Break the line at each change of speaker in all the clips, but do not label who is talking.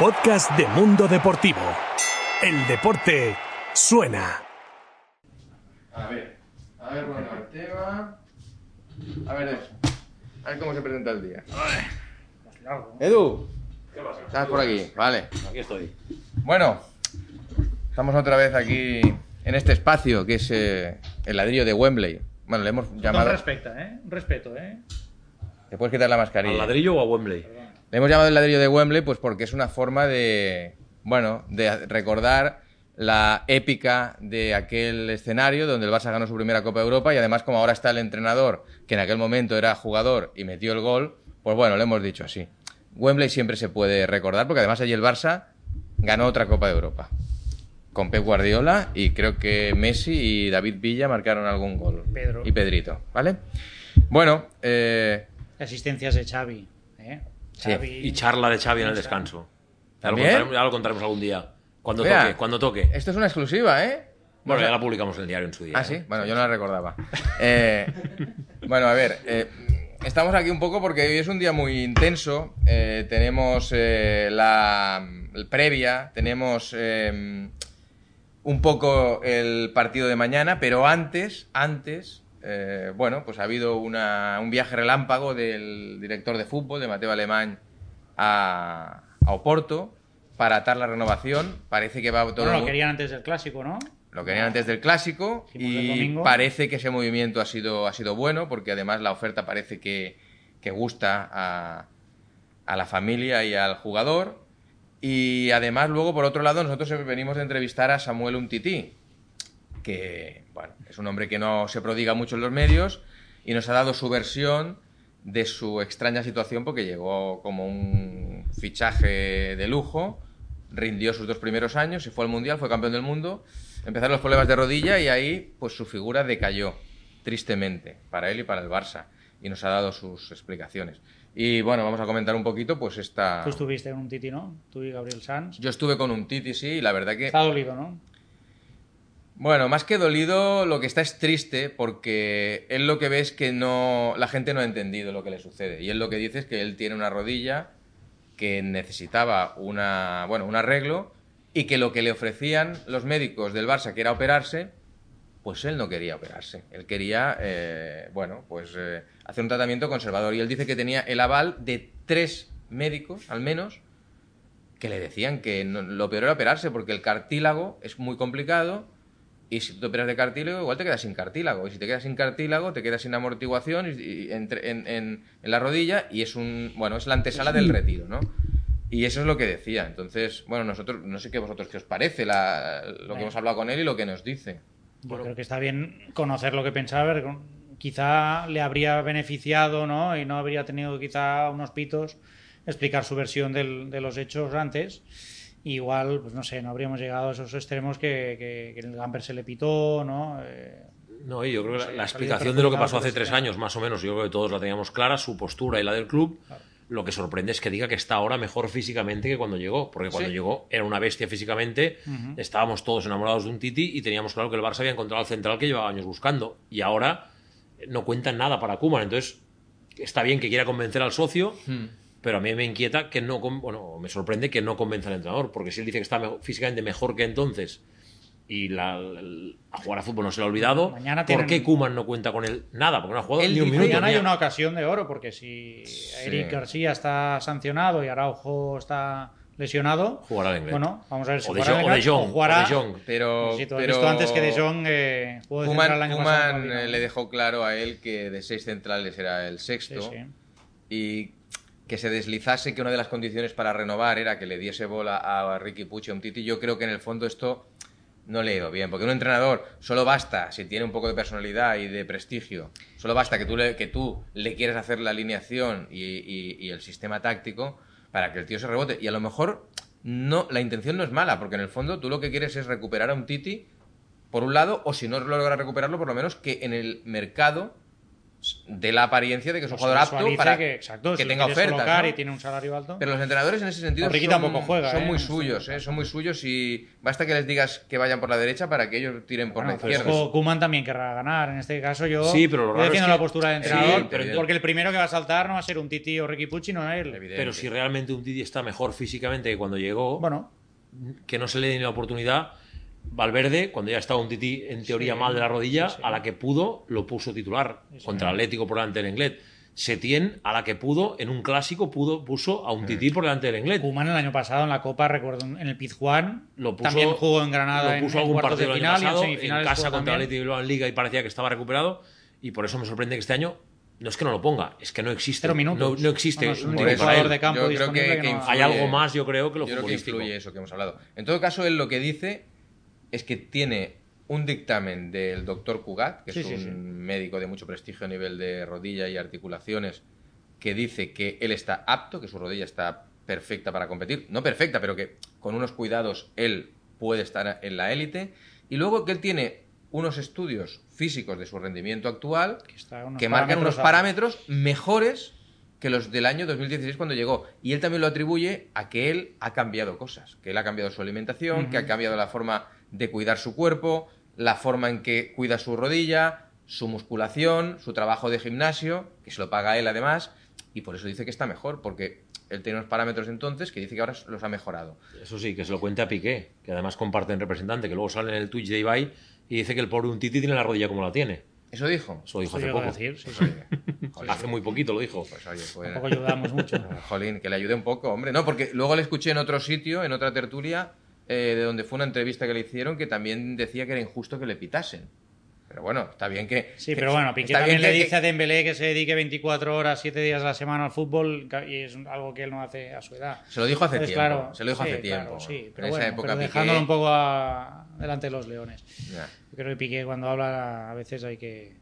podcast de Mundo Deportivo. El deporte suena.
A ver, a ver, bueno, Ortega. A ver eso. A ver cómo se presenta el día. Edu. ¿Qué pasa? Estás por aquí, vale.
Aquí estoy.
Bueno, estamos otra vez aquí en este espacio que es eh, el ladrillo de Wembley. Bueno, le hemos
No
llamado.
respecta, ¿eh? Un respeto, ¿eh?
Te puedes quitar la
¿Al
mascarilla.
ladrillo o a Wembley?
Le hemos llamado el ladrillo de Wembley pues porque es una forma de, bueno, de recordar la épica de aquel escenario donde el Barça ganó su primera Copa de Europa y además como ahora está el entrenador, que en aquel momento era jugador y metió el gol, pues bueno, le hemos dicho así. Wembley siempre se puede recordar porque además allí el Barça ganó otra Copa de Europa con Pep Guardiola y creo que Messi y David Villa marcaron algún gol.
Pedro.
Y Pedrito, ¿vale? Bueno, eh,
Asistencias de Xavi,
Sí.
Y charla de Xavi en el descanso. Ya lo, ya lo contaremos algún día. Cuando
Mira,
toque, cuando toque.
esto es una exclusiva, ¿eh?
Bueno,
No
ya la publicamos en el diario en su día.
Ah, sí.
¿eh?
Bueno, yo no la recordaba. Eh, bueno, a ver. eh, estamos aquí un poco porque hoy es un día muy intenso. tenemos la previa, tenemos eh, un poco el partido de mañana, pero antes, antes, eh, bueno, pues ha habido una- un viaje relámpago del director de fútbol, de Mateo Alemán, a, a Oporto para atar la renovación. Parece que va todo
Bueno, lo querían antes del clásico, ¿no?
lo querían antes del clásico
el
y parece que ese movimiento ha sido, ha sido bueno porque además la oferta parece que, que gusta a, a la familia y al jugador. Y además luego, por otro lado, nosotros venimos de entrevistar a Samuel Umtiti, que bueno, es un hombre que no se prodiga mucho en los medios y nos ha dado su versión de su extraña situación porque llegó como un fichaje de lujo, rindió sus dos primeros años, se fue al Mundial, fue campeón del mundo, empezaron los problemas de rodilla y ahí pues su figura decayó tristemente para él y para el Barça y nos ha dado sus explicaciones. Y bueno, vamos a comentar un poquito pues esta...
Tú estuviste en un Titi, ¿no? Tú y Gabriel Sanz.
Yo estuve con un Titi, sí, y la verdad que...
Está dolido, ¿no?
Bueno, más que dolido, lo que está es triste porque él lo que ve es que no, la gente no ha entendido lo que le sucede. Y él lo que dice es que él tiene una rodilla que necesitaba una, bueno, un arreglo y que lo que le ofrecían los médicos del Barça, que era operarse, pues él no quería operarse. Él quería, eh, bueno, pues eh, hacer un tratamiento conservador. Y él dice que tenía el aval de tres médicos, al menos, que le decían que no- lo peor era operarse porque el cartílago es muy complicado y si tú te operas de cartílago igual te quedas sin cartílago y si te quedas sin cartílago te quedas sin amortiguación y, y entre- en, en- en la rodilla y es un bueno es la antesala del retiro ¿no? y eso es lo que decía entonces bueno nosotros no sé qué vosotros qué os parece la- lo que
Bueno.
hemos hablado con él y lo que nos dice
Yo creo que está bien conocer lo que pensaba. ver, Quizá le habría beneficiado, ¿no? Y no habría tenido quizá unos pitos explicar su versión del- de los hechos antes. Igual, pues no sé, no habríamos llegado a esos extremos que, que, que el Gamper se le pitó, ¿no? Eh,
No, y yo creo que la,
ha
explicación de lo que pasó hace tres años, más o menos, yo creo que todos la teníamos clara, su postura y la del club. Lo que sorprende es que diga que está ahora mejor físicamente que cuando llegó, porque cuando
Sí.
llegó era una bestia físicamente, estábamos todos enamorados de un Titi y teníamos claro que el Barça había encontrado al central que llevaba años buscando. Y ahora no cuentan nada para Kuman, entonces está bien que quiera convencer al socio, pero a mí me inquieta que no, bueno, me sorprende que no convenza al entrenador, porque si él dice que está me- físicamente mejor que entonces y la, el- a jugar a fútbol no se le ha olvidado,
Mañana
¿por
tienen-
qué Kuman no cuenta con él? Nada, porque no ha jugado
Él
ni un minuto.
Mañana hay
ni ha-
una ocasión de oro, porque si Eric García está sancionado y Araujo está lesionado,
Jugará el inglés.
bueno, vamos a ver si
O de
jugará
Jong-
el
o de Jong,
jugará-
o de Jong.
pero
Sí, tú has
pero
visto antes que De Jong eh, jugó de central el año pasado
Koeman,
con el
eh, le dejó claro a él que de seis centrales era el sexto
Sí, sí.
y que se deslizase que una de las condiciones para renovar era que le diese bola a Ricky y a Umtiti. Yo creo que en el fondo esto no le ha ido bien, porque un entrenador solo basta, si tiene un poco de personalidad y de prestigio, solo basta que tú le, que tú le quieras hacer la alineación y, y- el sistema táctico para que el tío se rebote. Y a lo mejor no, la intención no es mala, porque en el fondo tú lo que quieres es recuperar a un Titi, por un lado, o si no logras recuperarlo, por lo menos que en el mercado dé la apariencia de que es un jugador apto para
que, exacto,
que
si
tenga ofertas. ¿no?
y tiene un salario alto.
Pero los entrenadores en ese sentido
Ricky
son,
tampoco juega,
son
¿eh?
muy
No sé.
suyos, ¿eh? son muy suyos y basta que les digas que vayan por la derecha para que ellos tiren por
Bueno,
la izquierda.
Koeman también querrá ganar. En este caso yo
Sí, pero lo raro es
defiendo
que-
la postura de
Sí,
entrenador,
pero-
porque el primero que va a saltar no va a ser un Titi o Ricky Pucci, no él.
Evidente.
Pero si realmente un Titi está mejor físicamente que cuando llegó,
Bueno,
que no se le dé ni la oportunidad. Valverde, cuando ya estaba un Titi en teoría
Sí,
mal de la rodilla,
sí, sí.
a la que pudo, lo puso titular
Sí, sí.
contra el Atlético por delante del Englet. Setién, a la que pudo, en un clásico, pudo, puso a un Titi por delante del Englet.
Koeman el año pasado en la Copa, recuerdo, en el Pizjuán,
Lo puso,
también jugó en Granada
lo
en,
puso
en
algún
cuartos de
partido año
final y en
casa contra el. Atlético de en Liga y parecía que estaba recuperado. Y por eso me sorprende que este año no es que no lo ponga, es que no existe.
Cero minutos.
No, no existe.
No, no, es un jugador
él.
de campo
yo creo
disponible
que,
que
que
no-
influye-
Hay algo más, yo creo, que lo
yo creo que influye eso que hemos hablado. En todo caso, él lo que dice es que tiene un dictamen del doctor Cugat, que
Sí,
es un
sí.
médico de mucho prestigio a nivel de rodilla y articulaciones, que dice que él está apto, que su rodilla está perfecta para competir. No perfecta, pero que con unos cuidados él puede estar en la élite. Y luego que él tiene unos estudios físicos de su rendimiento actual
Que
marcan unos
parámetros
parámetros mejores que los del año 2016 cuando llegó. Y él también lo atribuye a que él ha cambiado cosas, que él ha cambiado su alimentación, que ha cambiado la forma de cuidar su cuerpo, la forma en que cuida su rodilla, su musculación, su trabajo de gimnasio, que se lo paga él además, y por eso dice que está mejor, porque él tiene unos parámetros entonces que dice que ahora los ha mejorado.
Eso sí, que se lo cuente a Piqué, que además comparten representante, que luego sale en el Twitch de Ibai y dice que el pobre un Titi tiene la rodilla como la tiene.
¿Eso dijo?
Eso lo dijo hace poco.
decir, sí, sí.
Joder,
Hace muy poquito lo dijo.
pues, oye, pues-
Tampoco ayudamos mucho.
Jolín, que le ayude un poco, hombre. No, porque luego le escuché en otro sitio, en otra tertulia, eh, de donde fue una entrevista que le hicieron, que también decía que era injusto que le pitasen. Pero bueno, está bien que.
Sí, pero bueno, Piqué
bien
también le
que-
dice a Dembélé que se dedique 24 horas, 7 días a la semana al fútbol y es algo que él no hace a su edad.
Se lo dijo hace
Entonces,
tiempo.
claro,
se lo dijo
sí,
hace
claro,
tiempo.
sí, pero
en esa
bueno,
época
pero
Piqué-
dejándolo un poco a- delante de los leones. Yo creo que Piqué cuando habla a veces hay que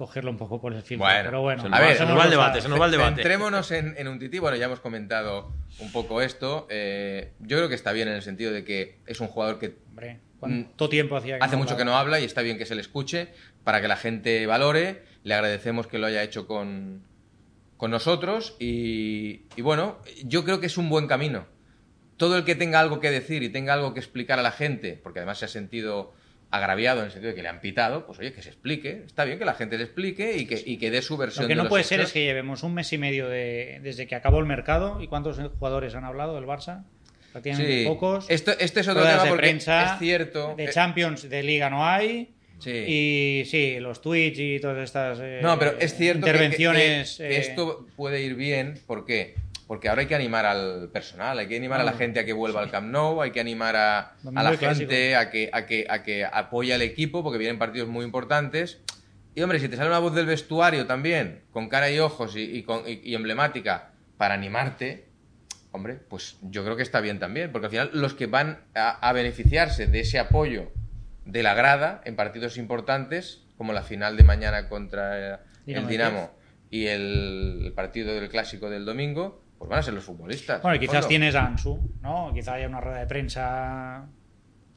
cogerlo un poco por el filtro.
Bueno,
pero bueno,
se
nos va-
somos
se nos
va el debate, se nos va el debate.
Centrémonos en, en un tití. Bueno, ya hemos comentado un poco esto. Eh, yo creo que está bien en el sentido de que es un jugador que
Hombre, ¿cuánto tiempo hacía que
hace mucho que no habla y está bien que se le escuche para que la gente valore. Le agradecemos que lo haya hecho con, con nosotros y, y bueno, yo creo que es un buen camino. Todo el que tenga algo que decir y tenga algo que explicar a la gente, porque además se ha sentido agraviado en el sentido de que le han pitado, pues oye, que se explique. Está bien que la gente le explique y que, y que dé su versión
Lo que
de
no
los
puede ser es que llevemos un mes y medio de, desde que acabó el mercado. ¿Y cuántos jugadores han hablado del Barça? Prácticamente
Sí.
pocos.
Esto, este es otro tema porque
prensa,
es cierto.
De
eh,
Champions, de Liga no hay.
sí.
Y sí, los tweets y todas estas eh,
No, pero es cierto que-
intervenciones.
que, que
eh,
esto puede ir bien. ¿Por qué? Porque ahora hay que animar al personal, hay que animar a la
Ah,
gente a que vuelva al Camp Nou, hay que animar a, la gente a que, a, que, a que apoye al equipo, porque vienen partidos muy importantes. Y hombre, si te sale una voz del vestuario también, con cara y ojos y, y con- y- y emblemática, para animarte, hombre, pues yo creo que está bien también, porque al final los que van a, a beneficiarse de ese apoyo de la grada en partidos importantes, como la final de mañana contra eh,
Dinamo
el Dinamo y el partido del clásico del domingo, pues van a ser los futbolistas.
Bueno, quizás tienes a Ansu, ¿no? Quizá haya una rueda de prensa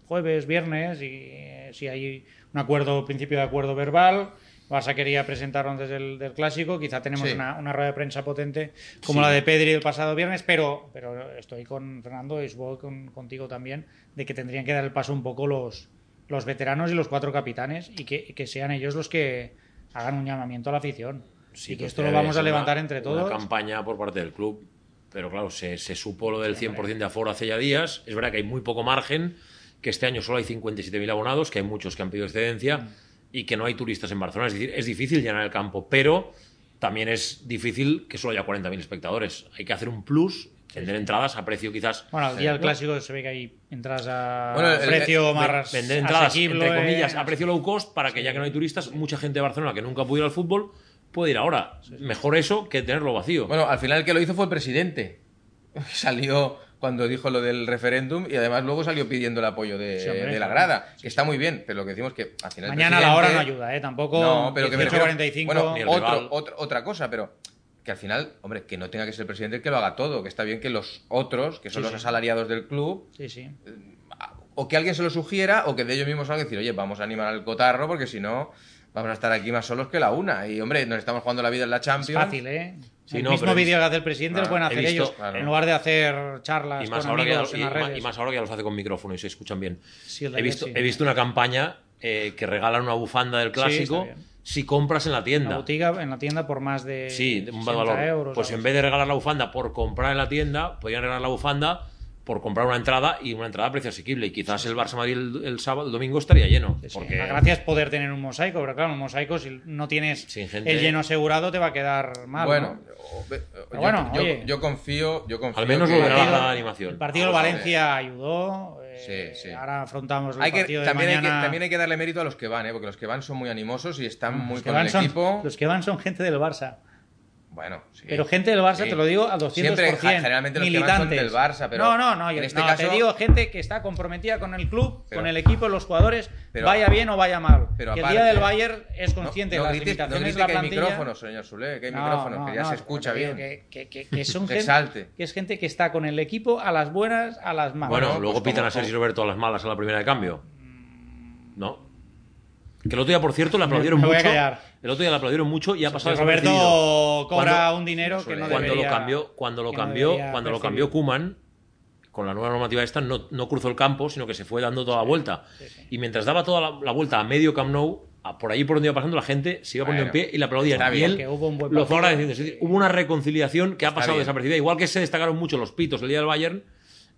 jueves, viernes, y eh, si hay un acuerdo, principio de acuerdo verbal, Barça quería presentarlo antes del, del clásico, quizá tenemos
Sí.
una, una rueda de prensa potente como
Sí.
la de Pedri el pasado viernes, pero, pero estoy con Fernando y supongo con, contigo también, de que tendrían que dar el paso un poco los, los veteranos y los cuatro capitanes y que, que sean ellos los que hagan un llamamiento a la afición.
Sí,
y que
pues
esto lo vamos a levantar
una-
entre
Una
todos.
campaña por parte del club. Pero claro, se, se supo lo del 100% de aforo hace ya días. Es verdad que hay muy poco margen, que este año solo hay 57.000 abonados, que hay muchos que han pedido excedencia
Mm.
y que no hay turistas en Barcelona. Es decir, es difícil llenar el campo, pero también es difícil que solo haya 40.000 espectadores. Hay que hacer un plus, vender entradas a precio quizás
Bueno, el día del clásico se ve que hay entradas a
Bueno, el-
precio
el-
más
vender entradas, entre comillas,
eh,
a precio low cost, para que ya que no hay turistas, mucha gente de Barcelona que nunca pudo ir al fútbol puede ir ahora. Mejor eso que tenerlo vacío.
Bueno, al final el que lo hizo fue el presidente. Salió cuando dijo lo del referéndum y además luego salió pidiendo el apoyo de,
Sí, hombre,
de la grada, que está muy bien, pero lo que decimos que al final
Mañana a la hora no ayuda, ¿eh? Tampoco
No, pero que me refiero-
18.45.
Bueno, otro, otra cosa, pero que al final, hombre, que no tenga que ser el presidente el que lo haga todo, que está bien que los otros, que son
Sí,
los
sí.
asalariados del club,
Sí, sí.
o que alguien se lo sugiera o que de ellos mismos salgan y decir, oye, vamos a animar al cotarro porque si no, vamos a estar aquí más solos que la una. Y hombre, nos estamos jugando la vida en la
Es
Champions.
fácil, ¿eh?
Sí,
el
no,
mismo vídeo que hace el presidente lo
Ah,
pueden
he
hacer
visto-
ellos.
claro.
En lugar de hacer charlas
Y más,
con
ahora que, ya,
amigos en
y
las
ma-
redes.
y más ahora que ya los hace con micrófono y se escuchan bien.
Sí,
he, visto,
sí.
he visto una campaña eh, que regalan una bufanda del clásico si compras en la
En
tienda.
la botiga, en la tienda por más de
Sí, de un
60
valor.
euros.
pues en vez de regalar la bufanda por comprar en la tienda, podrían regalar la bufanda por comprar una entrada y una entrada a precio asequible. Y quizás el Barça Madrid el, el sábado, el domingo estaría lleno.
Sí, sí.
porque
La gracia es poder tener un mosaico, pero claro, un mosaico si no tienes
gente-
el lleno asegurado te va a quedar mal.
Bueno,
¿no?
o- ve- yo,
bueno,
yo-
oye.
yo confío, yo confío
Al menos lo verá la
partido-
grada de animación.
El partido del. Valencia ayudó. eh,
Sí, sí.
Ahora afrontamos el
Hay que,
partido de
también, hay que, también hay que darle mérito a los que van, ¿eh? porque los que van son muy animosos y están muy
los,
con el
son,
equipo.
los que van son gente del Barça.
Bueno, sí.
Pero gente del Barça,
Sí.
te lo digo al 200%.
Siempre, generalmente los que van son
militantes.
del Barça, pero
no, no, no,
en este
no,
caso-
te digo gente que está comprometida con el club,
Pero-
con el equipo, los jugadores,
pero-
vaya bien o vaya mal.
pero
que el
aparte-
día del Bayern es consciente
no,
de las
grites- no
limitaciones de la
que hay
plantilla.
micrófonos, señor Sule, que hay
No,
micrófonos,
no,
que ya
no,
se escucha bien.
Que, que- que- que son
Que
gente,
salte.
que es gente que está con el equipo a las buenas, a las malas.
Bueno,
Bueno,
luego
pues
pitan
como-
a Sergio Roberto a las malas a la primera de cambio. ¿No? Que el otro día, por cierto, le aplaudieron
me voy a
mucho.
callar.
El otro día le aplaudieron mucho y ha pasado
Roberto cobra
Cuando-
un dinero que no
cuando
debería,
lo cambió cuando lo
no
cambió cuando lo cambió Kuman con la nueva normativa esta no, no cruzó el campo sino que se fue dando toda la vuelta. y mientras daba toda la, la vuelta a medio Camp Nou a- por ahí por donde iba pasando la gente se iba poniendo
Bueno,
en pie y le aplaudían.
está bien.
él
Que hubo un buen
lo fue agradeciendo Es decir, hubo una reconciliación que ha pasado desapercibida. Igual que se destacaron mucho los pitos el día del Bayern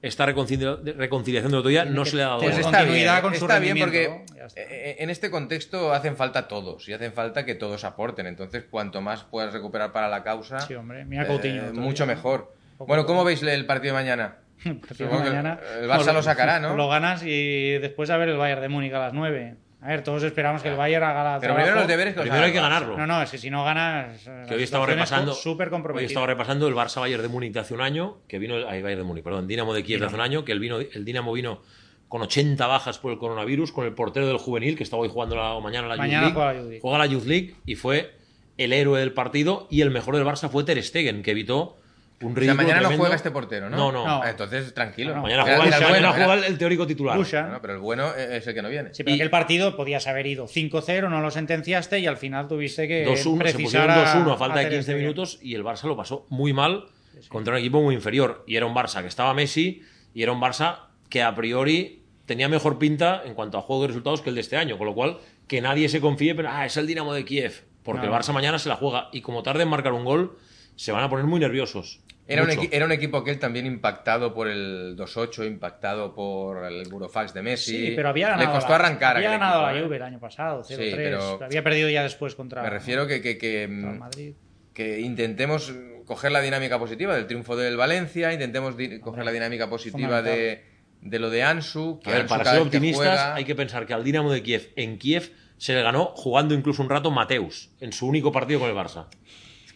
esta reconcilia- reconciliación del otro día no
que
se le ha dado
Pues está bien,
continuidad con su
está bien porque
está.
eh, en este contexto hacen falta todos y hacen falta que todos aporten. Entonces, cuanto más puedas recuperar para la causa,
Sí, hombre, mira Coutinho,
eh, mucho
día.
mejor. Bueno, ¿cómo veis el partido de mañana?
El partido de mañana,
el Barça lo sacará, ¿no?
Lo ganas y después a ver el Bayern de Múnich a las 9. A ver, todos esperamos que el Bayern haga la
Pero
trabajo.
primero los deberes que
primero hay que ganarlo
No, no, es que si no ganas.
que hoy estaba repasando
Súper
hoy estaba repasando el Barça Bayern de Múnich de hace un año que vino ay, Bayern de Múnich perdón Dinamo de Kiev de hace un año que el vino el Dinamo vino con 80 bajas por el coronavirus con el portero del juvenil que estaba hoy jugando la, o mañana la
Mañana
Youth
juega
League
la Youth League.
juega la Youth League y fue el héroe del partido y el mejor del Barça fue Ter Stegen que evitó un
O sea, mañana no
tremendo.
juega este portero, ¿no?
No, no.
No.
Ah, entonces, tranquilo.
No, no.
mañana juega, el,
el bueno,
mañana juega el, el teórico titular.
Bueno, pero el bueno es el que no viene.
Sí, pero
Y-
aquel partido podías haber ido 5-0, no lo sentenciaste y al final tuviste que
2-1, se
precisar
pusieron 2-1 a falta de
Ter
15
Stegen.
minutos y el Barça lo pasó muy mal contra un equipo muy inferior. Y era un Barça que estaba Messi y era un Barça que a priori tenía mejor pinta en cuanto a juego de resultados que el de este año. Con lo cual, que nadie se confíe, pero ah, es el Dinamo de Kiev. Porque
No.
el Barça mañana se la juega y como tarde en marcar un gol, se van a poner muy nerviosos.
Era un, era un equipo que él también impactado por el 2-8, impactado por el Burofax de Messi.
Sí, pero había ganado.
Le costó
la-
arrancar
Había ganado
equipo,
la
¿eh?
Juve el año pasado, 0-3.
Sí, pero-
Había perdido ya después contra
Me refiero que, que, que, mm,
Madrid.
que intentemos coger la dinámica positiva del triunfo del Valencia, intentemos di- coger la dinámica positiva de, de lo de Ansu. Que
A ver,
Ansu
para ser
vez que
optimistas
juega-
hay que pensar que al Dinamo de Kiev en Kiev se le ganó jugando incluso un rato Mateus en su único partido con el Barça.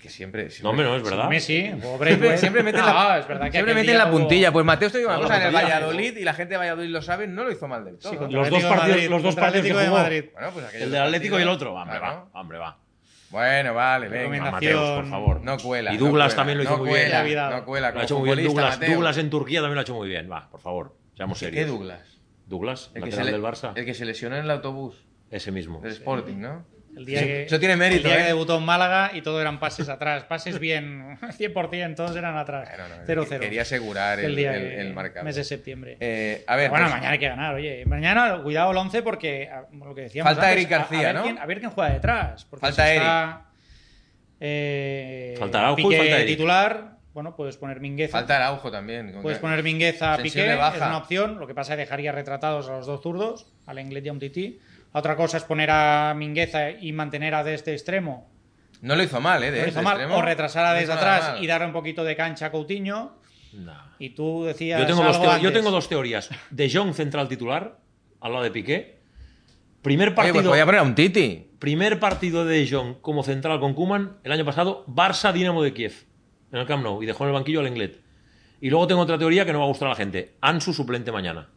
Que siempre...
No,
siempre-
hombre, no es verdad.
Messi, pobre
Siempre,
güey.
siempre meten
No,
la,
es verdad que
siempre meten la puntilla. Pues Mateo, te digo una
No,
cosa, en el. Valladolid, y la gente de Valladolid lo sabe, no lo hizo mal del todo.
Sí,
Los
el
dos partidos-
Madrid,
los dos partidos que jugó.
Madrid.
Bueno, pues
El del Atlético y el otro. Hombre, va, hombre, va.
Bueno, vale, venga.
Recomendación.
Mateus, por favor.
No cuela.
Y
no
Douglas
cuela,
también lo hizo
no
muy
cuela,
bien.
No cuela,
Lo ha hecho muy bien Douglas. Douglas en Turquía también lo ha hecho muy bien. Va, por favor, seamos
¿Qué
serios.
Douglas?
Douglas,
El que, se
lateral
le-
del Barça.
el que se lesionó en el autobús
Ese mismo.
del Sporting, ¿no?
El día
Eso-
que,
eso tiene mérito,
El día
¿eh?
que debutó en Málaga y todo eran pases atrás. Pases bien, 100%, todos eran atrás.
Bueno, no,
0-0.
Quería asegurar el,
el día
el, el marcador.
mes de septiembre.
Eh, a ver,
bueno,
pues,
mañana hay que ganar, oye. Mañana, cuidado el 11 porque, a- lo que decíamos
Falta
antes,
Eric
a-
García,
a, ver
¿no?
Quién, a ver quién juega detrás. Porque
Falta
si
Eric.
está, eh,
Falta Araujo y falta Eric.
titular, bueno, puedes poner Mingueza.
falta Araujo también.
Puedes
que-
poner Mingueza a Piqué,
baja.
es una opción. Lo que pasa es que dejaría retratados a los dos zurdos, al Inglés y a un Tití. Otra cosa es poner a Mingueza y mantener a de este extremo.
No lo hizo mal, ¿eh? De
Lo
este
hizo mal,
extremo.
o retrasar a
No
desde
nada
atrás
mal.
y darle un poquito de cancha a Coutinho.
Nah.
Y tú decías.
Yo tengo, dos
algo
teo- yo
antes.
tengo dos teorías. De Jong central titular, al lado de Piqué. Primer
Oye,
partido,
pues voy a poner a un Titi.
primer partido de De Jong como central con Kuman el año pasado, Barça Dinamo de Kiev, en el Camp Nou, y dejó en el banquillo al Englet. Y luego tengo otra teoría que no va a gustar a la gente. Ansu suplente mañana.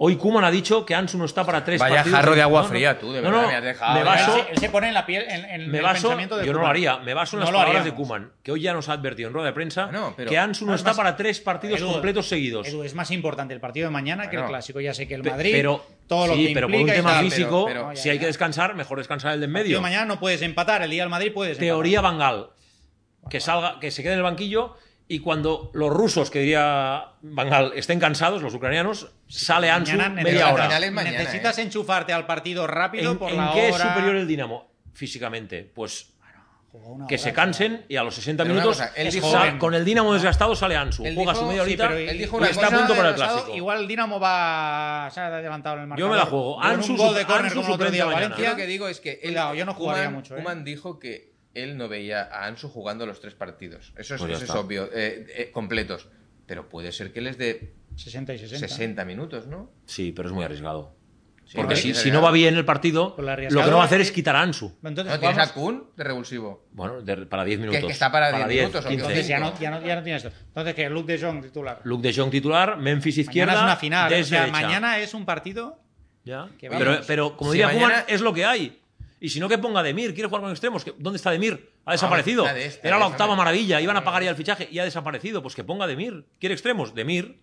Hoy Kuman ha dicho que Ansu no está para tres
Vaya
partidos.
jarro de agua
No,
fría, tú, de
No,
verdad,
no,
me has dejado.
me
Él
baso,
Él se, él se pone en la piel, en, en
me
el
baso,
pensamiento de
yo no lo haría, me baso en las
No lo
palabras de. Kuman, que hoy ya nos ha advertido en rueda de prensa
pero-
que Ansu no
Es
está
más-
para tres partidos
Edu,
completos seguidos.
Edu, es más importante el partido de mañana que el clásico. Ya sé que el Madrid,
pero,
todo lo
sí,
que
pero por un tema
tal,
físico,
pero-
pero-
si hay que descansar, mejor descansar el de en
El
medio.
de mañana no puedes empatar, el día del Madrid puedes
Teoría Bangal, que salga, que se quede en el banquillo y cuando los rusos, que diría Bangal, estén cansados, los ucranianos, sale. Ansu
Mañana
media hora.
mañana,
necesitas
¿eh?
enchufarte al partido rápido
¿En,
por
en
la
qué es superior el Dinamo físicamente? Pues que
hora,
se cansen y a los 60
Pero una
minutos
cosa, él
sal-
dijo-
joven.
con el Dinamo desgastado sale Ansu.
Él
Juega
dijo-
su media
sí,
horita
pero
Él dijo
y está a punto para el clásico.
Igual el Dinamo va se ha adelantado en el marcador.
Yo me la juego. Ansu
un gol de córner como el otro día Valencia.
lo que digo es que él,
Cuidado, yo no jugaría
Koeman-
mucho, ¿eh?
Koeman dijo que él no veía a Ansu jugando los tres partidos. Eso es,
Pues
eso es obvio, eh, eh, completos. Pero puede ser que les dé
60 y 60.
60 minutos, ¿no?
Sí, pero es muy arriesgado.
Sí,
Porque
no,
si, si no va bien el partido,
Pues
lo que no va a hacer
es-
quitar a Ansu.
Entonces,
¿No tienes a Kun de revulsivo?
Bueno, de- para 10 minutos.
que está para 10 minutos, o
15.
entonces ya no, ya, no, ya no tienes esto. Entonces, que Luke de Jong titular.
Luke de Jong titular, Memphis izquierda.
mañana es una final. O sea, mañana es un partido.
Ya.
Que
Pero, pero como
Si
diría
mañana-
Koeman, es lo que hay. Y si no, que ponga Demir. ¿Quiere jugar con extremos? ¿Qué- ¿Dónde está Demir? Ha desaparecido.
está de este,
Era la octava maravilla. Iban a pagar ya el fichaje y ha desaparecido. Pues que ponga Demir. ¿Quiere extremos? Demir.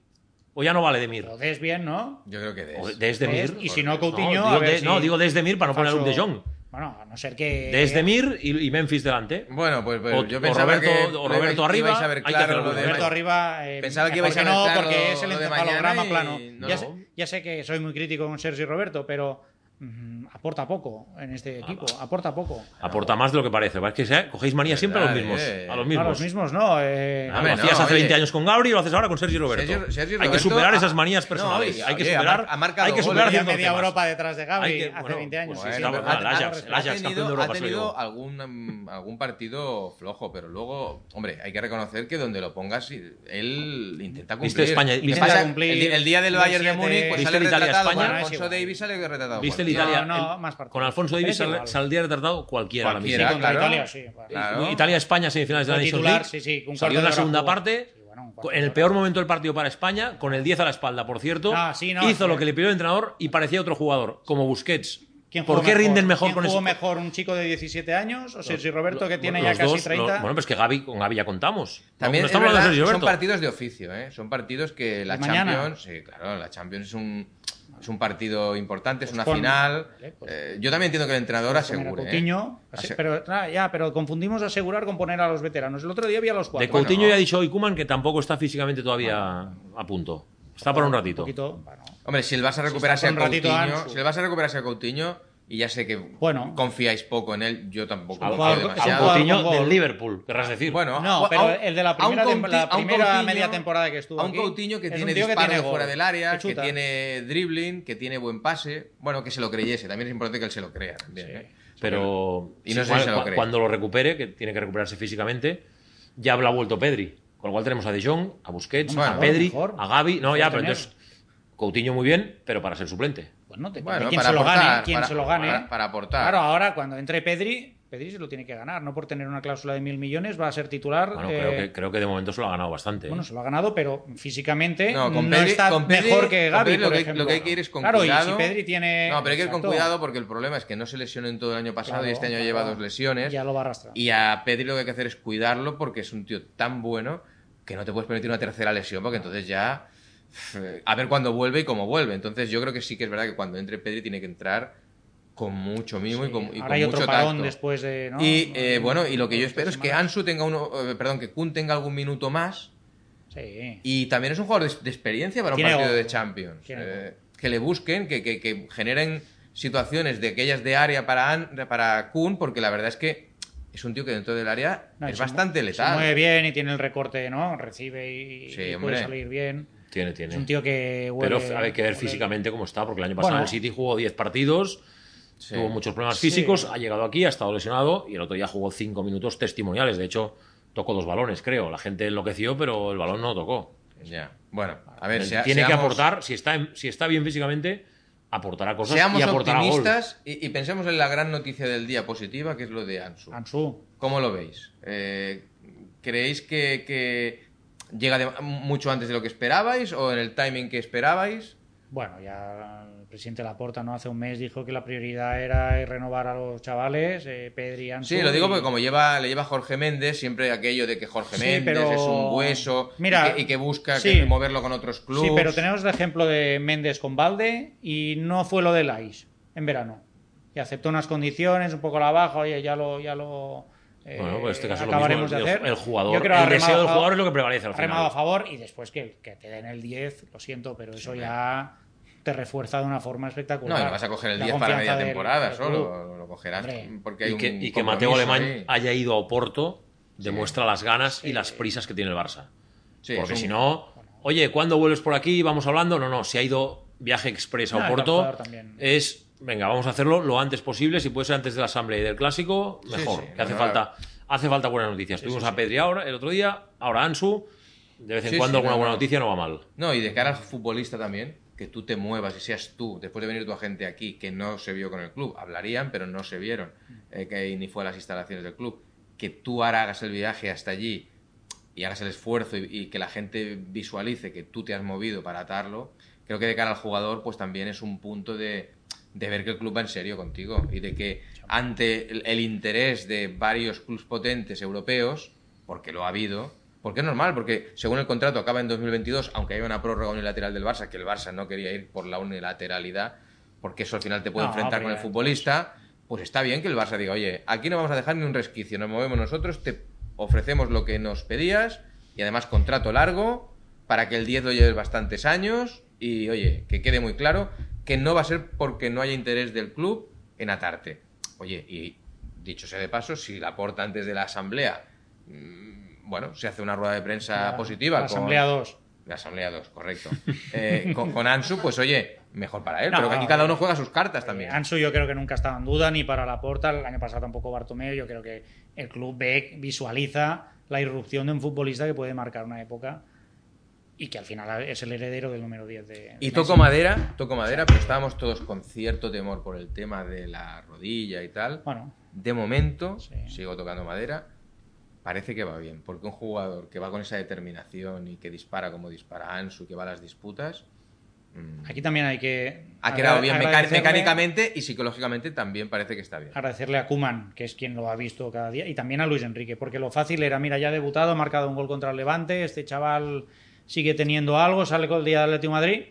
¿O ya no vale Demir?
Lo des bien, ¿no?
Yo creo que
O. Des Demir.
Y si no,
No,
Coutinho,
digo,
a ver
de-
si-
no, digo Des Demir para no poner a Luke de Jong.
Bueno, a no ser que.
Des Demir y, y Memphis delante.
Bueno, pues, pues
O-
yo
o
pensaba
Roberto-
que
o Roberto
ibais-
arriba,
ibais a ver
hay que
lo de
Roberto arriba. eh,
Pensaba que ibais a ver
no,
claro
porque es el encefalograma
y
plano.
no.
Ya, sé, ya sé que soy muy crítico con Sergio Roberto, pero mm, aporta poco en este equipo. Aporta poco.
Aporta más de lo que parece. Es que se- cogéis manía siempre a los mismos.
eh.
A los
No,
mismos.
los mismos no. eh,
Ah, lo
no,
hacías hace
oye.
20 años con Gabri y lo haces ahora con Sergio Roberto.
Sergio- Sergio
hay que superar esas manías
no,
personales.
oye,
hay que
oye, ha
superar,
mar- ha marcado
hay que superar
media
temas.
Europa detrás de
Hay que-
hace
bueno,
20 años.
pues
sí, sí,
está-
pero-
bueno, el
ha-
Ajax,
ha
el Ajax, campeón de
tenido,
Europa,
ha tenido
soy yo.
algún, algún partido flojo, pero luego, hombre, hay que reconocer que donde lo pongas, él intenta cumplir.
¿Viste España-
el, día del Bayern de Múnich, pues
¿Viste
sale retratado. Con. Davis sale retratado.
¿Viste el. Italia?
No, no,
el-
más partidos.
con Alfonso Davis sal- saldría retratado cualquiera.
Cualquiera,
Sí, contra
claro.
Italia, sí.
Claro.
Italia-España, semifinales de la Nations
titular,
League.
sí, sí, un
Salió en la segunda
jugó.
parte.
Sí, bueno,
en el peor momento del partido para España, con el 10 a la espalda, por cierto,
Ah, sí, no,
hizo
sí.
lo que le pidió el entrenador y parecía otro jugador, como Busquets.
¿Quién
¿Por qué rinden mejor
¿Quién
con
jugó
ese
mejor un chico de 17 años o Sergio Roberto que tiene
Los
ya casi
dos,
30?
lo- bueno, pues que Gaby, con Gaby ya contamos.
También
no
es
estamos hablando
verdad,
de Sergio
son partidos de oficio, ¿eh? Son partidos que la. Champions, sí, claro, la Champions es un, es un partido importante, es
Pues
una final.
Vale, pues-
Eh, yo también entiendo que el entrenador
a
asegure. ¿eh?
Coutinho, Ase- pero, ah, ya, pero confundimos asegurar con poner a los veteranos. El otro día había los cuatro.
De Coutinho
Bueno.
ya ha dicho hoy Kuman que tampoco está físicamente todavía a punto. Está para un
Un
ratito.
poquito, bueno.
Hombre, si el Barça recuperase a
un ratito
Coutinho, si el Barça recuperase a Coutinho, y ya sé que
Bueno.
confiáis poco en él, yo tampoco
al
demasiado.
Coutinho del Liverpool, querrás decir.
Bueno,
No,
a-
pero
a un-
el de la
a un
primera, la
a
primera
Coutinho-
media temporada que estuvo
A un
aquí,
Coutinho que tiene
tío que
disparo
tiene
fuera del área,
que
que, tiene dribbling, que tiene buen pase. Bueno, que se lo creyese. También es importante que él se lo crea también. ¿eh?
pero
Y no sé
cuando,
si se lo cree.
cuando lo recupere, que tiene que recuperarse físicamente, ya habrá vuelto Pedri. Con lo cual tenemos a De Jong, a Busquets,
Bueno,
a Pedri,
mejor.
a Gaby. No, ya, pero entonces Coutinho muy bien, pero para ser suplente.
Bueno, depende
Bueno, para
se lo
aportar,
gane.
Para-
se lo gane.
para- para aportar.
Claro, ahora cuando entre Pedri, Pedri se lo tiene que ganar. No por tener una cláusula de mil millones va a ser titular.
Bueno,
eh,
creo, que, creo que de momento se lo ha ganado bastante. ¿eh?
Bueno, se lo ha ganado, pero físicamente
No, con Pedri-
está
con Pedri-
mejor que Gaby,
Pedri lo
por
que-
ejemplo.
lo que hay que ir es con
claro,
cuidado.
y si Pedri tiene...
No, pero hay que ir con cuidado porque el problema es que no se lesionó en todo el año pasado
Claro,
y este año
claro.
lleva dos lesiones.
Ya lo va a arrastrar.
Y a Pedri lo que hay que hacer es cuidarlo porque es un tío tan bueno que no te puedes permitir una tercera lesión porque entonces ya eh, a ver cuándo vuelve y cómo vuelve. Entonces yo creo que sí que es verdad que cuando entre Pedri tiene que entrar con mucho mimo y con, y
Ahora
con
hay
mucho
otro parón
tacto.
después de... ¿no?
Y eh, bueno, y lo que yo espero es que. Ansu tenga uno, eh, perdón, que Kun tenga algún minuto más
Sí.
y también es un jugador de, de experiencia para un partido
gol.
de Champions. Eh, que le busquen, que, que- que generen situaciones de aquellas de área para, An- para Kun, porque la verdad es que es un tío que dentro del área
No,
es
se
bastante
Se
letal.
mueve bien y tiene el recorte, ¿no? Recibe y,
Sí,
y
hombre.
puede salir bien.
Tiene, tiene.
Es un tío que
pero hay que ver
huele-
físicamente cómo está, porque el año pasado
Bueno.
en el City jugó 10 partidos,
Sí.
tuvo muchos problemas
Sí.
físicos, ha llegado aquí, ha estado lesionado y el otro día jugó 5 minutos testimoniales. De hecho, tocó dos balones, creo. La gente enloqueció, pero el balón no tocó.
Ya. Bueno, a ver, sea-
Tiene que aportar, si está, en- si está bien físicamente, aportará cosas
Seamos
y aportará gol.
optimistas y, y pensemos en la gran noticia del día positiva, que es lo de Ansu.
Ansu.
¿Cómo lo veis? Eh, ¿Creéis que, que llega de- mucho antes de lo que esperabais o en el timing que esperabais?
Bueno, ya el presidente Laporta no hace un mes dijo que la prioridad era renovar a los chavales, eh, Pedri, Ansu
Sí, lo digo porque como lleva, le lleva Jorge Méndez, siempre aquello de que Jorge
Sí,
Méndez
pero-
es un hueso
Mira,
y, que, y que busca
sí.
que moverlo con otros clubes.
Sí, pero tenemos el ejemplo de Méndez con Valde y no fue lo de Lais en verano. Y aceptó unas condiciones, un poco la baja, oye, ya lo, ya lo
Bueno, pues en este caso lo
acabaremos
mismo,
de
el-
hacer.
el jugador- el
remado
deseo del jugador es lo que prevalece al
ha remado
final.
a favor y después que, que te den el 10, lo siento, pero eso ya te refuerza de una forma espectacular.
No, y no vas a coger el
La
10 para media temporada
del
solo, lo cogerás
Hombre.
porque hay
Y que,
un
y que Mateo Alemán
ahí.
haya ido a Oporto demuestra las ganas y las prisas que tiene el Barça.
Sí,
Porque
un-
si no, oye, ¿cuándo vuelves por aquí? Vamos hablando. No, no, si ha ido viaje express a Oporto,
también.
es, venga, vamos a hacerlo lo antes posible. Si puede ser antes de la asamblea y del clásico, mejor.
sí,
que hace falta, hace falta buenas noticias. Tuvimos a Pedri ahora, el otro día, ahora Ansu. De vez en
Sí,
cuando
sí,
alguna
no,
buena
no.
noticia no va mal.
No, y de cara al futbolista también, que tú te muevas y seas tú, después de venir tu agente aquí, que no se vio con el club, hablarían, pero no se vieron, eh, que ni fue a las instalaciones del club, que tú ahora hagas el viaje hasta allí y hagas el esfuerzo y, y que la gente visualice que tú te has movido para atarlo, creo que de cara al jugador, pues también es un punto de, de ver que el club va en serio contigo y de que ante el, el interés de varios clubes potentes europeos, porque lo ha habido, porque es normal, porque según el contrato acaba en 2022, aunque haya una prórroga unilateral del Barça, que el Barça no quería ir por la unilateralidad, porque eso al final te puede
No,
enfrentar con el futbolista, pues está bien que el Barça diga, oye, aquí no vamos a dejar ni un resquicio, nos movemos nosotros, te ofrecemos lo que nos pedías y además contrato largo para que el 10 lo lleves bastantes años y, oye, que quede muy claro que no va a ser porque no haya interés del club en atarte. Oye, y dicho sea de paso, si la porta antes de la asamblea, mm, bueno, se hace una rueda de prensa
La-
positiva.
la Asamblea 2.
La Asamblea 2, correcto. Eh, con, con Ansu, pues oye, mejor para él,
No,
pero que aquí
no,
cada uno
eh,
juega sus cartas también.
Ansu yo creo que nunca estaba en duda, ni para la porta, el año pasado tampoco Bartomeu, yo creo que el club ve, visualiza la irrupción de un futbolista que puede marcar una época y que al final es el heredero del número 10 de...
Y toco madera, toco madera, pero estábamos todos con cierto temor por el tema de la rodilla y tal.
Bueno,
De momento,
Sí.
sigo tocando madera, parece que va bien, porque un jugador que va con esa determinación y que dispara como dispara Ansu, que va a las disputas, mm,
aquí también hay que...
ha quedado bien mecánicamente y psicológicamente también parece que está bien.
agradecerle a Kuman, que es quien lo ha visto cada día, y también a Luis Enrique, porque lo fácil era, mira, ya ha debutado, ha marcado un gol contra el Levante, este chaval sigue teniendo algo, sale con el día del Atlético de Madrid,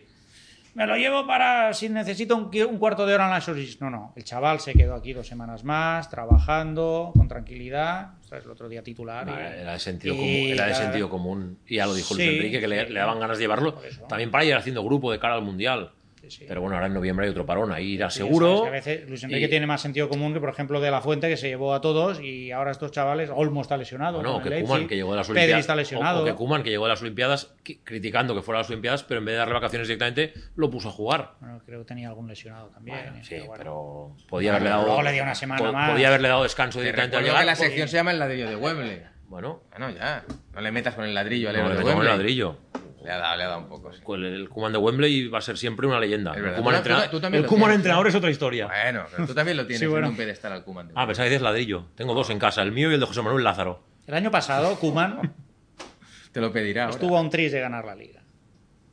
me lo llevo para si necesito un, cuarto de hora en la Solis. No, no, el chaval se quedó aquí dos semanas más, trabajando, con tranquilidad, es el otro día titular. y-
Era de sentido,
y
común, era de
la-
sentido común. Y ya lo dijo Luis Enrique, que le, le daban ganas de llevarlo. También para ir haciendo grupo de cara al Mundial.
Sí, sí.
Pero bueno, ahora en noviembre hay otro parón. Ahí irá
Sí,
seguro.
sabes que a veces Luis Enrique
y-
tiene más sentido común que, por ejemplo, de la Fuente, que se llevó a todos y ahora estos chavales, Olmo está lesionado.
Bueno,
con
o que
el
Kuman, que llegó de las
Pedri
Olimpiadas.
está lesionado.
O, o que Kuman, que llegó de las Olimpiadas, qui- criticando que fuera a las Olimpiadas, pero en vez de darle vacaciones directamente, lo puso a jugar.
Bueno, creo que tenía algún lesionado también.
Bueno, sí,
pero bueno.
pero podía haberle dado.
luego le dio una semana
po-
más.
Podía haberle dado descanso
Te
directamente al llegar.
que la sección se llama el ladrillo de Wembley.
Bueno,
Bueno, ya, no le metas con el ladrillo al
no, le
de
metemos el
Wembley.
ladrillo.
Le ha dado, le ha dado un poco, sí.
El, el Kuman de Wembley va a ser siempre una leyenda.
Es
El
verdad.
Koeman
Tú-
el entrenador es otra historia.
Bueno, pero tú también lo tienes
Sí, bueno.
en un pedestal al Kuman de
Ah, pensaba que dices ladrillo. Tengo dos en casa, el mío y el de José Manuel Lázaro.
El año pasado, Kuman
Te lo pedirá ahora.
estuvo a un tris de ganar la liga.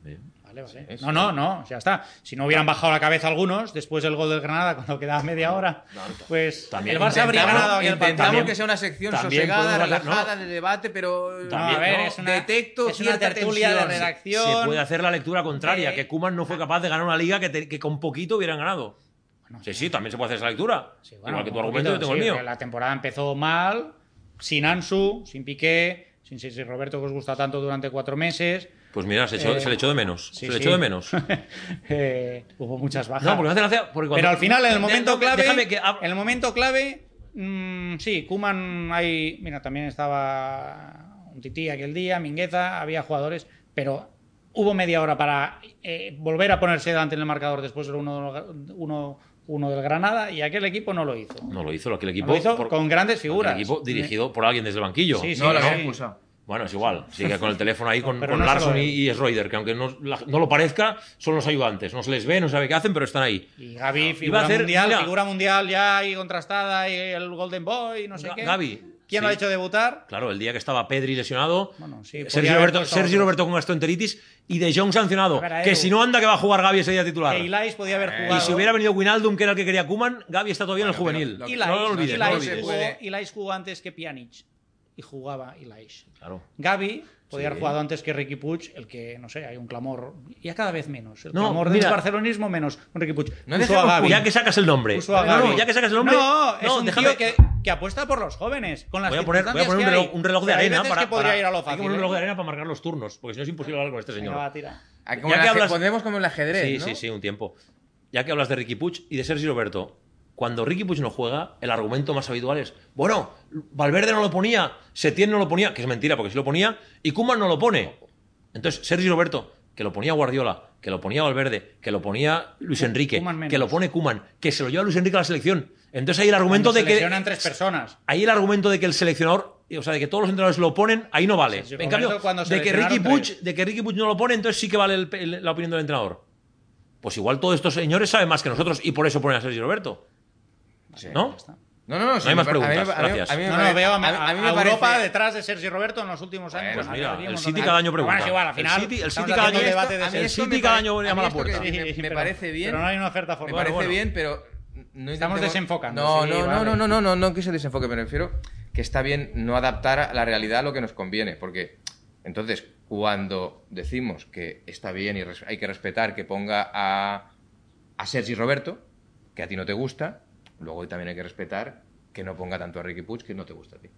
Bien.
Vale, vale.
Sí.
No, no, no, ya está. Si no hubieran bajado la cabeza algunos después del gol del Granada cuando quedaba media hora, pues
También
el Barça habría ganado
Intentamos
partido.
que sea una sección
También
sosegada, relajada,
no.
de debate, pero
No, a ver, es una,
detecto
es una tertulia de
tensión.
redacción.
Se puede hacer la lectura contraria,
Eh,
que Kuman no fue capaz de ganar una liga que, te- que con poquito hubieran ganado.
Bueno,
sí, sí, también se puede hacer esa lectura.
Sí, bueno,
Igual que tu argumento, yo
poquito,
tengo
sí,
el mío.
La temporada empezó mal, sin Ansu, sin Piqué, sin Roberto, que os gusta tanto durante cuatro meses.
Pues mira, se, echó-
Eh,
se le echó de menos.
Sí,
se le
sí.
echó de menos.
Eh, hubo muchas bajas.
No, porque me hace gracia. Porque cuando-
Pero al final, en el momento clave,
que.
en el momento clave, mm, sí, Kuman hay, mira, también estaba un tití aquel día, Mingueza, había jugadores, pero hubo media hora para eh, volver a ponerse delante en el marcador después del 1 uno, del Granada y aquel equipo no lo hizo.
No lo hizo aquel equipo.
No lo hizo
por-
con grandes
aquel
figuras.
equipo dirigido por alguien desde el banquillo.
Sí, sí,
No, lo
sí.
Bueno, es igual. Sigue con el teléfono ahí con,
Pero
con
no
Larson y, y Schroeder, que aunque no, la- no lo parezca, son los ayudantes. No se les ve, no se sabe qué hacen, pero están ahí.
Y Gaby,
Iba
figura
a hacer-
mundial,
mira.
figura mundial ya y contrastada, y el Golden Boy, no sé qué.
Gaby,
¿Quién ¿Quién lo ha hecho debutar?
Claro, el día que estaba Pedri lesionado,
Bueno, sí,
Sergio, Roberto, Sergio. Roberto con gastroenteritis y De Jong sancionado.
Ver,
que si no anda, que va a jugar Gaby ese día titular.
Que Ilais podía haber
Eh,
jugado.
Y si hubiera venido Winaldum, que era el que quería Kuman, Gaby está todavía en el juvenil.
Ilais,
no lo olvides, no lo
Ilais
olvides.
jugó. Ilais jugó antes que Pjanic y jugaba Ilais.
Claro.
Gaby podía haber
Sí.
jugado antes que Ricky Puig, el que, no sé, hay un clamor, ya cada vez menos. El
No,
clamor
mira.
del barcelonismo menos con Ricky Puig.
No
Puso a Gavi.
Ya que sacas el nombre.
Puso a
No, no, ya que sacas el nombre.
No, es un
déjame-
tío que, que apuesta por los jóvenes. Con las
Voy a poner, voy a poner un, reloj, un reloj de arena para.
que podría
para-
ir a lo
hay que
fácil.
poner un
¿eh?
reloj de arena para marcar los turnos, porque si no es imposible hablar con este señor.
Venga, va, tira.
Ah, como
Ya que hablas-
Pondremos como el ajedrez,
Sí,
¿no?
sí, sí, un tiempo. Ya que hablas de Ricky Puig y de Sergio Roberto, cuando Ricky Puig no juega, el argumento más habitual es, bueno, Valverde no lo ponía, Setién no lo ponía, que es mentira porque sí lo ponía, y Kuman no lo pone. Entonces, Sergio Roberto, que lo ponía Guardiola, que lo ponía Valverde, que lo ponía Luis Enrique, que lo pone Kuman, que se lo lleva Luis Enrique a la selección. Entonces ahí el argumento
Cuando
de que
tres personas.
ahí el argumento de que el seleccionador, o sea, de que todos los entrenadores lo ponen, ahí no vale. En cambio, de que Ricky Puig, de que Ricky Puig no lo pone, entonces sí que vale el- el- la opinión del entrenador. Pues igual todos estos señores saben más que nosotros y por eso ponen a Sergio Roberto.
Sí.
¿no?
No, no, no. sí,
hay
me
más
par- a mí me-
preguntas,
a mí-
gracias.
a mí me
No, no, veo a,
mí- me
a Europa
parece-
detrás de Sergio Roberto en los últimos años.
Bueno,
Pues mira, el City cada año pregunta.
Bueno, es igual, al final.
El City, el City cada año-
debate de
el
me
City cada año llama a la puerta.
sí me- me parece bien.
Pero no hay una oferta
Me
formal.
parece
Bueno,
bien, pero. No
Estamos desenfocando,
No,
sí,
no, no,
vale.
no, no, no, no, no que se desenfoque, me refiero que está bien no adaptar a la realidad a lo que nos conviene, porque entonces cuando decimos que está bien y hay que respetar que ponga a, a Sergi Roberto, que a ti no te gusta, luego también hay que respetar que no ponga tanto a Ricky Puig que no te gusta a ti.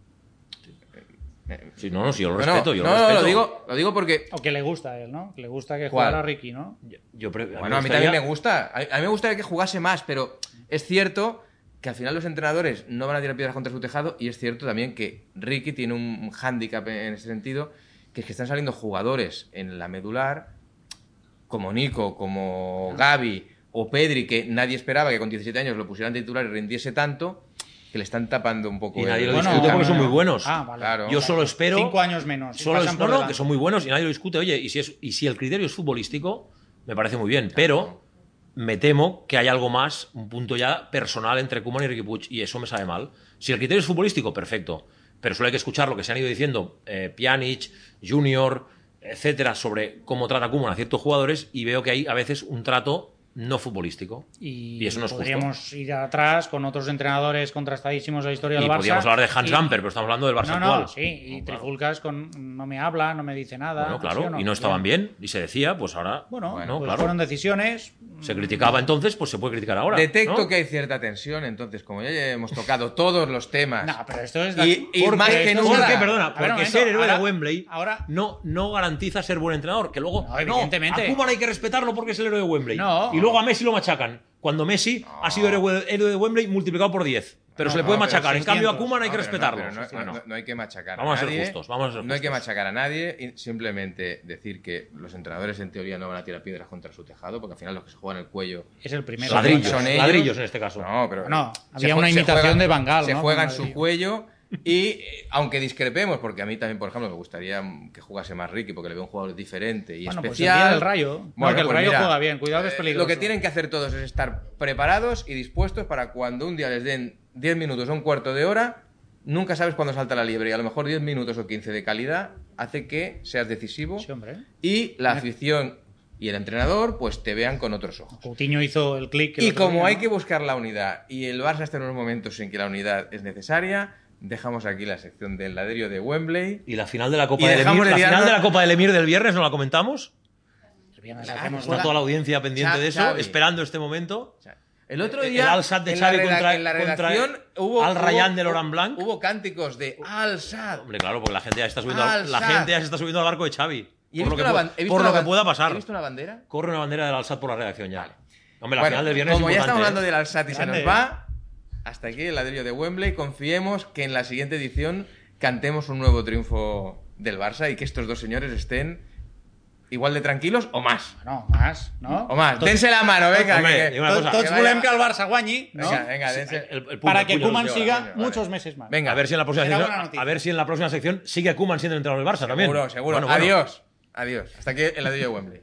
Eh,
Sí, no, no, sí, yo lo
no,
respeto.
no,
yo
no,
lo
no,
respeto.
lo digo, lo digo porque
O que le gusta a él, ¿no? Que le gusta que
¿Cuál?
jugara Ricky, ¿no?
Yo, yo pre-
Bueno, a
me
mí
gustaría-
también me gusta. A, a mí me gustaría que jugase más, pero es cierto que al final los entrenadores no van a tirar piedras contra su tejado y es cierto también que Ricky tiene un hándicap en ese sentido, que es que están saliendo jugadores en la medular, como Nico, como Gaby o Pedri, que nadie esperaba que con 17 años lo pusieran titular y rindiese tanto, que le están tapando un poco
Y
el-
nadie lo discute porque son muy buenos.
Ah, vale.
Claro.
Yo solo espero.
Cinco años menos. y
Solo es-
pasan
no,
por
no,
delante.
que son muy buenos y nadie lo discute. Oye, y si, es, y si el criterio es futbolístico, me parece muy bien. Pero me temo que hay algo más, un punto ya personal entre Koeman y Ricky Puig, y eso me sabe mal. Si el criterio es futbolístico, perfecto. Pero solo hay que escuchar lo que se han ido diciendo eh, Pjanic, Junior, etcétera, sobre cómo trata Koeman a ciertos jugadores, y veo que hay a veces un trato no futbolístico.
Y,
Y eso no es justo.
podríamos ir atrás con otros entrenadores contrastadísimos de la historia
Y
del Barça.
podríamos hablar de Hans Gamper, pero estamos hablando del Barça
No, no,
actual.
sí, y
No, claro.
trifulcas con no me habla, no me dice nada.
Bueno, claro,
¿sí o no?
y no estaban bien, y se decía, pues ahora.
Bueno,
Bueno,
pues
claro.
fueron decisiones.
Se criticaba entonces, pues se puede criticar ahora.
Detecto
¿no?
que hay cierta tensión, entonces, como ya hemos tocado todos los temas.
No, pero esto es.
Y- y
porque
más que
esto
nunca-
la-
Porque, perdona, porque
momento,
ser héroe
ahora-
de Wembley
Ahora.
no, no garantiza ser buen entrenador. Que luego,
No,
no,
evidentemente.
a Koeman hay que respetarlo porque es el héroe de Wembley.
No.
Luego a Messi lo machacan. Cuando Messi ha sido héroe, héroe de Wembley multiplicado por 10. Pero
No,
se le
no,
puede machacar. En cambio, a
600.
Koeman hay que
No, no,
respetarlo.
no, no-
no.
no- no hay que machacar
Vamos a
a
ser
nadie.
justos, vamos a ser
No hay que
justos.
machacar a nadie y simplemente decir que los entrenadores en teoría no van a tirar piedras contra su tejado, porque al final los que se juegan el cuello
Es el primero.
Ladrillos,
son ellos.
ladrillos en este caso.
No, pero.
No, había una imitación
juegan-
de Van Gaal,
Se
¿no?
juegan su cuello. Y eh, aunque discrepemos, porque a mí también, por ejemplo, me gustaría que jugase más Ricky, porque le veo un jugador diferente y
Bueno, pues el
especial.
día del Rayo. No, que el Rayo juega bien, cuidado que es
eh,
peligroso.
Lo que tienen que hacer todos es estar preparados y dispuestos para cuando un día les den 10 minutos o un cuarto de hora, nunca sabes cuándo salta la liebre. Y a lo mejor 10 minutos o 15 de calidad hace que seas decisivo
Sí, hombre.
y la afición y el entrenador pues te vean con otros ojos.
Coutinho hizo el clic. el
Y como
día,
hay
¿no?
que buscar la unidad y el Barça está en unos momentos en que la unidad es necesaria, dejamos aquí la sección del ladrillo de Wembley.
Y la final de la Copa
Y
del
dejamos
Emir,
de
la final de la Copa del Emir del viernes, ¿no la comentamos?
El viernes hacemos
Está toda la audiencia pendiente de eso, esperando este momento.
El otro día
el Al-Sad de
en la
Xavi contra-
en la
contra
redacción hubo
Al
hubo-
de Laurent Blanc.
Hubo cánticos de Al Sad.
Hombre, claro, porque la gente ya está subiendo, al- la gente ya se está subiendo al barco de Xavi.
Y
Por lo que,
una
pu-
ban- he visto
por lo que pueda pasar.
¿He visto una bandera?
Corre una bandera del Alsat por la redacción ya. Hombre, la
Bueno,
final del viernes
como
es
ya estamos
importante,
hablando
¿eh?
del Alsat y se nos va, hasta aquí el ladrillo de Wembley. Confiemos que en la siguiente edición cantemos un nuevo triunfo del Barça y que estos dos señores estén igual de tranquilos o más.
No, más, ¿no?
O más. Dense la mano, venga.
Hombre,
que-
Tots volem el Barça guanyi, no?
Venga, venga, dense-
El-
Para que Koeman siga
vale.
muchos meses más.
Venga,
A ver si en la próxima sección, a ver si en la próxima sección sigue Kuman siendo el entrenador del Barça también.
Seguro, seguro.
Bueno, bueno.
Adiós. Adiós. Hasta aquí el ladrillo de Wembley.